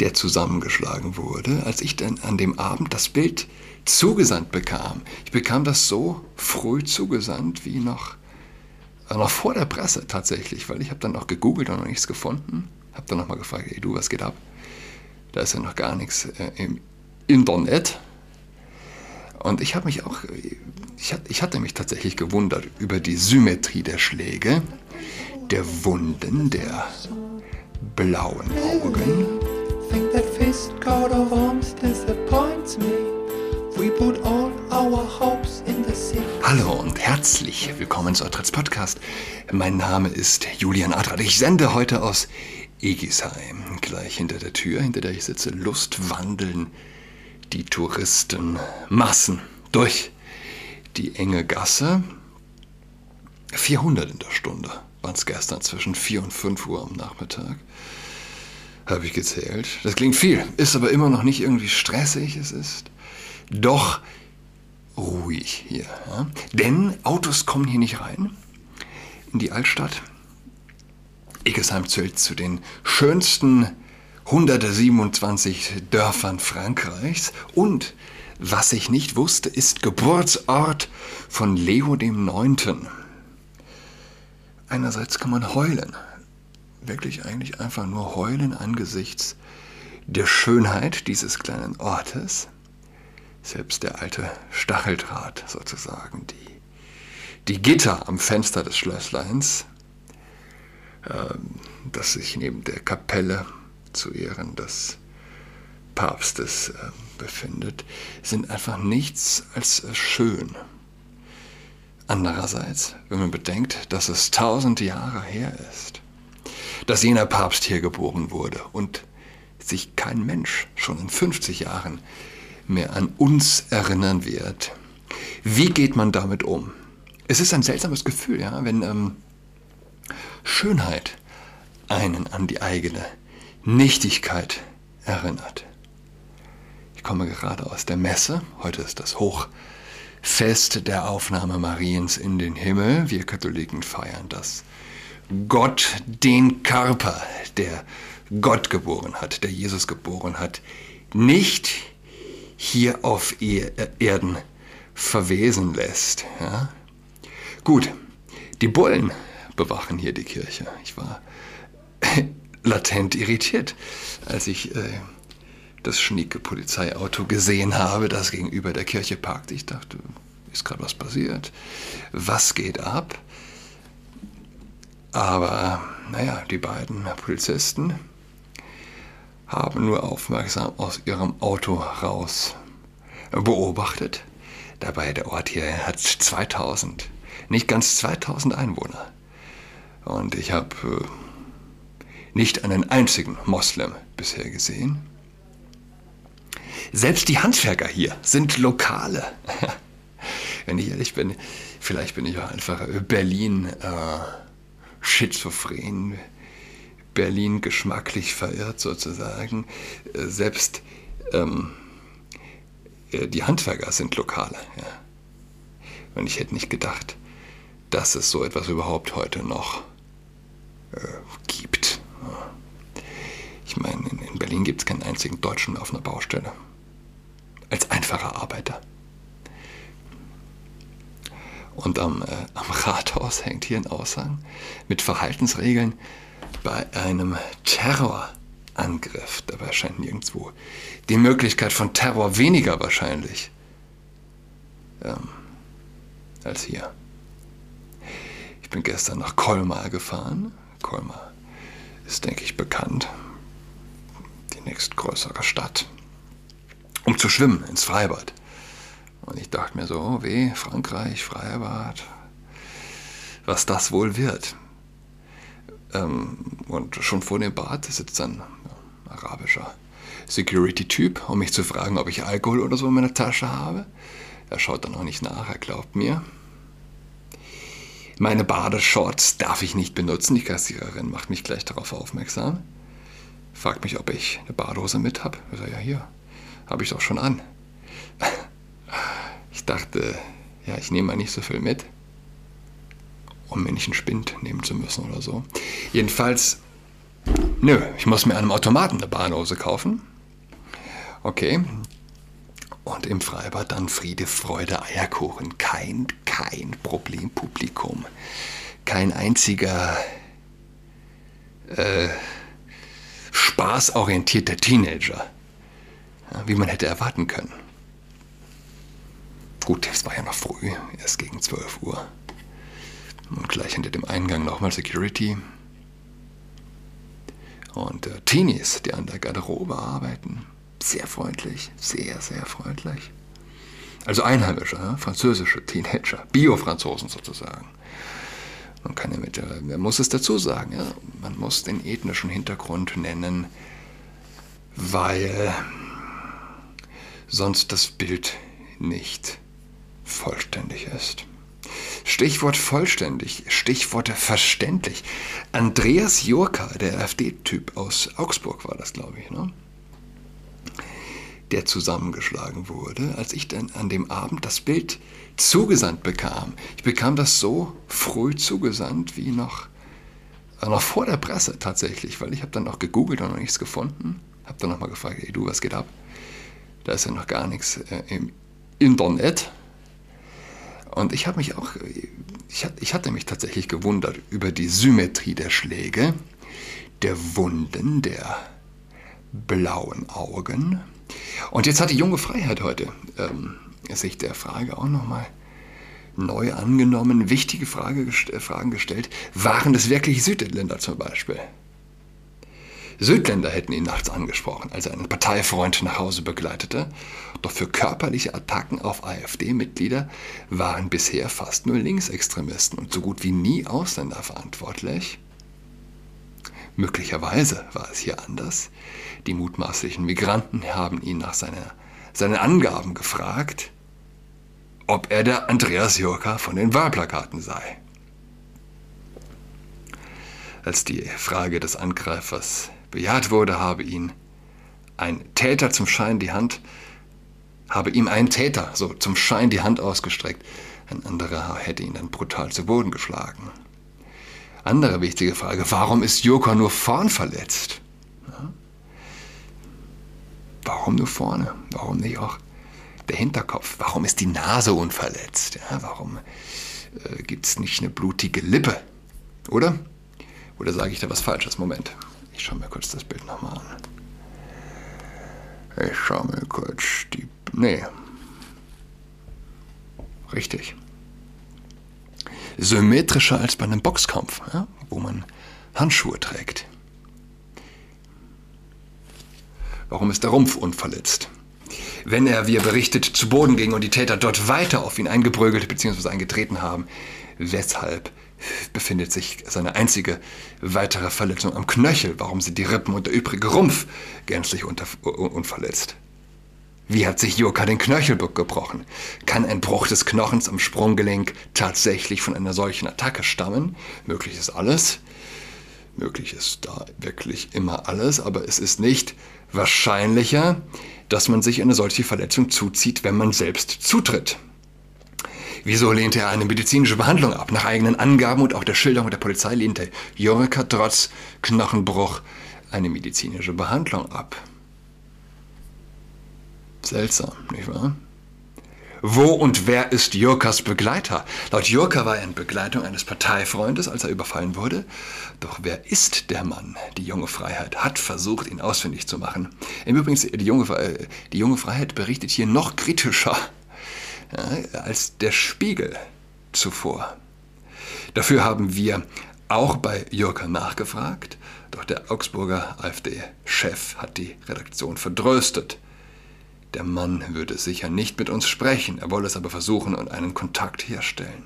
der zusammengeschlagen wurde, als ich dann an dem Abend das Bild zugesandt bekam. Ich bekam das so früh zugesandt wie noch, äh, noch vor der Presse tatsächlich, weil ich habe dann noch gegoogelt und noch nichts gefunden. Habe dann nochmal gefragt, hey du, was geht ab? Da ist ja noch gar nichts äh, im Internet. Und ich habe mich auch, ich, ich hatte mich tatsächlich gewundert über die Symmetrie der Schläge, der Wunden, der blauen Augen. Think that fist coat of arms disappoints me. We put all our hopes in the sea. Hallo und herzlich willkommen zu Adrats Podcast. Mein Name ist Julian Adrat. Ich sende heute aus Egisheim. Gleich hinter der Tür, hinter der ich sitze, Lustwandeln die Touristenmassen durch die enge Gasse. 400 in der Stunde waren es gestern zwischen 4 und 5 Uhr am Nachmittag. Habe ich gezählt. Das klingt viel, ist aber immer noch nicht irgendwie stressig. Es ist doch ruhig hier. Ja? Denn Autos kommen hier nicht rein in die Altstadt. Egesheim zählt zu den schönsten 127 Dörfern Frankreichs und was ich nicht wusste, ist Geburtsort von Leo Neunten. Einerseits kann man heulen, wirklich eigentlich einfach nur heulen angesichts der Schönheit dieses kleinen Ortes. Selbst der alte Stacheldraht sozusagen, die, die Gitter am Fenster des Schlössleins, äh, das sich neben der Kapelle zu Ehren des Papstes äh, befindet, sind einfach nichts als schön. Andererseits, wenn man bedenkt, dass es tausend Jahre her ist, dass jener Papst hier geboren wurde und sich kein Mensch schon in 50 Jahren mehr an uns erinnern wird. Wie geht man damit um? Es ist ein seltsames Gefühl, ja, wenn ähm, Schönheit einen an die eigene Nichtigkeit erinnert. Ich komme gerade aus der Messe. Heute ist das Hoch Fest der Aufnahme Mariens in den Himmel. Wir Katholiken feiern das. Gott den Körper, der Gott geboren hat, der Jesus geboren hat, nicht hier auf Erden verwesen lässt. Ja? Gut, die Bullen bewachen hier die Kirche. Ich war latent irritiert, als ich äh, das schnieke Polizeiauto gesehen habe, das gegenüber der Kirche parkt. Ich dachte, ist gerade was passiert? Was geht ab? Aber naja, die beiden Polizisten haben nur aufmerksam aus ihrem Auto raus beobachtet. Dabei der Ort hier hat 2000, nicht ganz 2000 Einwohner. Und ich habe äh, nicht einen einzigen Moslem bisher gesehen. Selbst die Handwerker hier sind Lokale. Wenn ich ehrlich bin, vielleicht bin ich auch einfach Berlin äh, schizophren, Berlin geschmacklich verirrt sozusagen. Äh, selbst ähm, äh, die Handwerker sind Lokale. Ja. Und ich hätte nicht gedacht, dass es so etwas überhaupt heute noch äh, gibt. Ich meine, in, in Berlin gibt es keinen einzigen Deutschen auf einer Baustelle als einfacher Arbeiter. Und am, äh, am Rathaus hängt hier ein Aushang mit Verhaltensregeln bei einem Terrorangriff. Dabei scheint nirgendwo die Möglichkeit von Terror weniger wahrscheinlich ähm, als hier. Ich bin gestern nach Colmar gefahren. Colmar ist, denke ich, bekannt. Die nächstgrößere Stadt um zu schwimmen ins Freibad. Und ich dachte mir so, oh weh, Frankreich, Freibad, was das wohl wird. Ähm, und schon vor dem Bad sitzt ein arabischer Security-Typ, um mich zu fragen, ob ich Alkohol oder so in meiner Tasche habe. Er schaut dann auch nicht nach, er glaubt mir. Meine Badeshorts darf ich nicht benutzen. Die Kassiererin macht mich gleich darauf aufmerksam. Fragt mich, ob ich eine Badehose mit habe. Ich sage, ja, hier, habe ich doch schon an. Ich dachte, ja, ich nehme mal nicht so viel mit, um mir nicht einen Spind nehmen zu müssen oder so. Jedenfalls Nö, ich muss mir einem Automaten eine Bahnhose kaufen. Okay. Und im Freibad dann Friede, Freude, Eierkuchen. Kein, kein Problempublikum. Kein einziger äh, spaßorientierter Teenager. Wie man hätte erwarten können. Gut, es war ja noch früh, erst gegen 12 Uhr. Und gleich hinter dem Eingang nochmal Security. Und äh, Teenies, die an der Garderobe arbeiten. Sehr freundlich, sehr, sehr freundlich. Also Einheimische, ja? französische Teenager, Bio-Franzosen sozusagen. Man kann ja mit, äh, man muss es dazu sagen, ja? man muss den ethnischen Hintergrund nennen, weil sonst das Bild nicht vollständig ist. Stichwort vollständig, Stichworte verständlich. Andreas Jurka, der AfD-Typ aus Augsburg war das, glaube ich, ne? der zusammengeschlagen wurde, als ich dann an dem Abend das Bild zugesandt bekam. Ich bekam das so früh zugesandt wie noch, äh, noch vor der Presse tatsächlich, weil ich habe dann auch gegoogelt und noch nichts gefunden. Habe dann nochmal gefragt, hey du, was geht ab? Da ist ja noch gar nichts äh, im Internet. Und ich habe mich auch, ich, hatte mich tatsächlich gewundert über die Symmetrie der Schläge, der Wunden, der blauen Augen. Und jetzt hat die junge Freiheit heute ähm, sich der Frage auch nochmal neu angenommen, wichtige Frage, Fragen gestellt. Waren das wirklich Südländer zum Beispiel? Südländer hätten ihn nachts angesprochen, als er einen Parteifreund nach Hause begleitete. Doch für körperliche Attacken auf AfD-Mitglieder waren bisher fast nur Linksextremisten und so gut wie nie Ausländer verantwortlich. Möglicherweise war es hier anders. Die mutmaßlichen Migranten haben ihn nach seiner, seinen Angaben gefragt, ob er der Andreas Jurka von den Wahlplakaten sei. Als die Frage des Angreifers bejaht wurde, habe ihn ein Täter zum Schein die Hand, habe ihm ein Täter so zum Schein die Hand ausgestreckt. Ein anderer hätte ihn dann brutal zu Boden geschlagen. Andere wichtige Frage, warum ist Joko nur vorn verletzt? Warum nur vorne? Warum nicht auch der Hinterkopf? Warum ist die Nase unverletzt? Ja, warum äh, gibt es nicht eine blutige Lippe? Oder? Oder sage ich da was Falsches? Moment. Ich schaue mir kurz das Bild nochmal an. Ich schaue mir kurz die. Nee. Richtig. Symmetrischer als bei einem Boxkampf, ja, wo man Handschuhe trägt. Warum ist der Rumpf unverletzt? Wenn er, wie er berichtet, zu Boden ging und die Täter dort weiter auf ihn eingeprügelt bzw. eingetreten haben, weshalb befindet sich seine einzige weitere Verletzung am Knöchel. Warum sind die Rippen und der übrige Rumpf gänzlich unter, unverletzt? Wie hat sich Joka den Knöchel gebrochen? Kann ein Bruch des Knochens am Sprunggelenk tatsächlich von einer solchen Attacke stammen? Möglich ist alles. Möglich ist da wirklich immer alles, aber es ist nicht wahrscheinlicher, dass man sich eine solche Verletzung zuzieht, wenn man selbst zutritt. Wieso lehnte er eine medizinische Behandlung ab? Nach eigenen Angaben und auch der Schilderung der Polizei lehnte Jorka trotz Knochenbruch eine medizinische Behandlung ab. Seltsam, nicht wahr? Wo und wer ist Jurkas Begleiter? Laut Jurka war er in Begleitung eines Parteifreundes, als er überfallen wurde. Doch wer ist der Mann? Die junge Freiheit hat versucht, ihn ausfindig zu machen. Im Übrigen, die junge, äh, die junge Freiheit berichtet hier noch kritischer als der Spiegel zuvor. Dafür haben wir auch bei Jürgen nachgefragt, doch der Augsburger AfD-Chef hat die Redaktion verdröstet. Der Mann würde sicher nicht mit uns sprechen, er wolle es aber versuchen und einen Kontakt herstellen.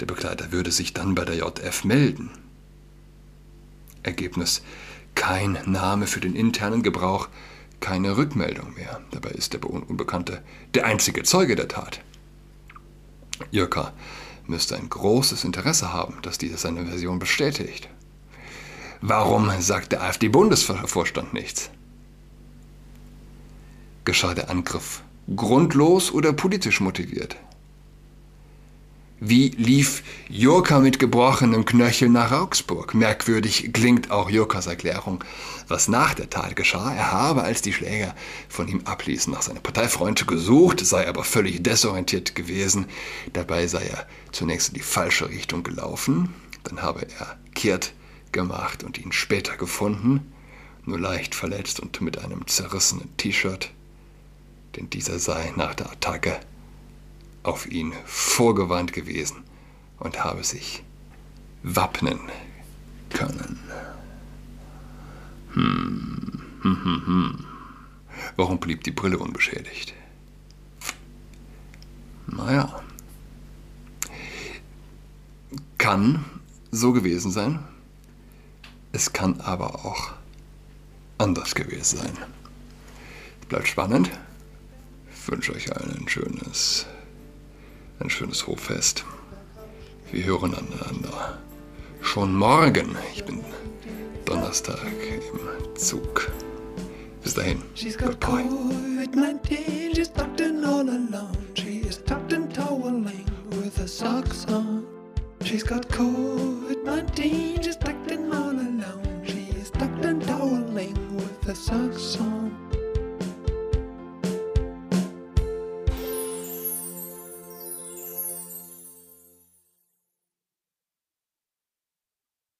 Der Begleiter würde sich dann bei der JF melden. Ergebnis kein Name für den internen Gebrauch keine Rückmeldung mehr. Dabei ist der Unbekannte der einzige Zeuge der Tat. Jürka müsste ein großes Interesse haben, dass dieser seine Version bestätigt. Warum sagt der AfD-Bundesvorstand nichts? Geschah der Angriff grundlos oder politisch motiviert? Wie lief Jurka mit gebrochenem Knöchel nach Augsburg? Merkwürdig klingt auch Jurkas Erklärung, was nach der Tat geschah. Er habe, als die Schläger von ihm abließen, nach seiner Parteifreund gesucht, sei aber völlig desorientiert gewesen. Dabei sei er zunächst in die falsche Richtung gelaufen, dann habe er kehrt gemacht und ihn später gefunden, nur leicht verletzt und mit einem zerrissenen T-Shirt, denn dieser sei nach der Attacke auf ihn vorgewandt gewesen und habe sich wappnen können. Hm, hm, hm, hm. Warum blieb die Brille unbeschädigt? Naja, kann so gewesen sein. Es kann aber auch anders gewesen sein. Bleibt spannend. Ich wünsche euch allen ein schönes ein schönes Hoffest. Wir hören aneinander. Schon morgen. Ich bin Donnerstag im Zug. Bis dahin. She's got COVID-19, she's tucked in all alone.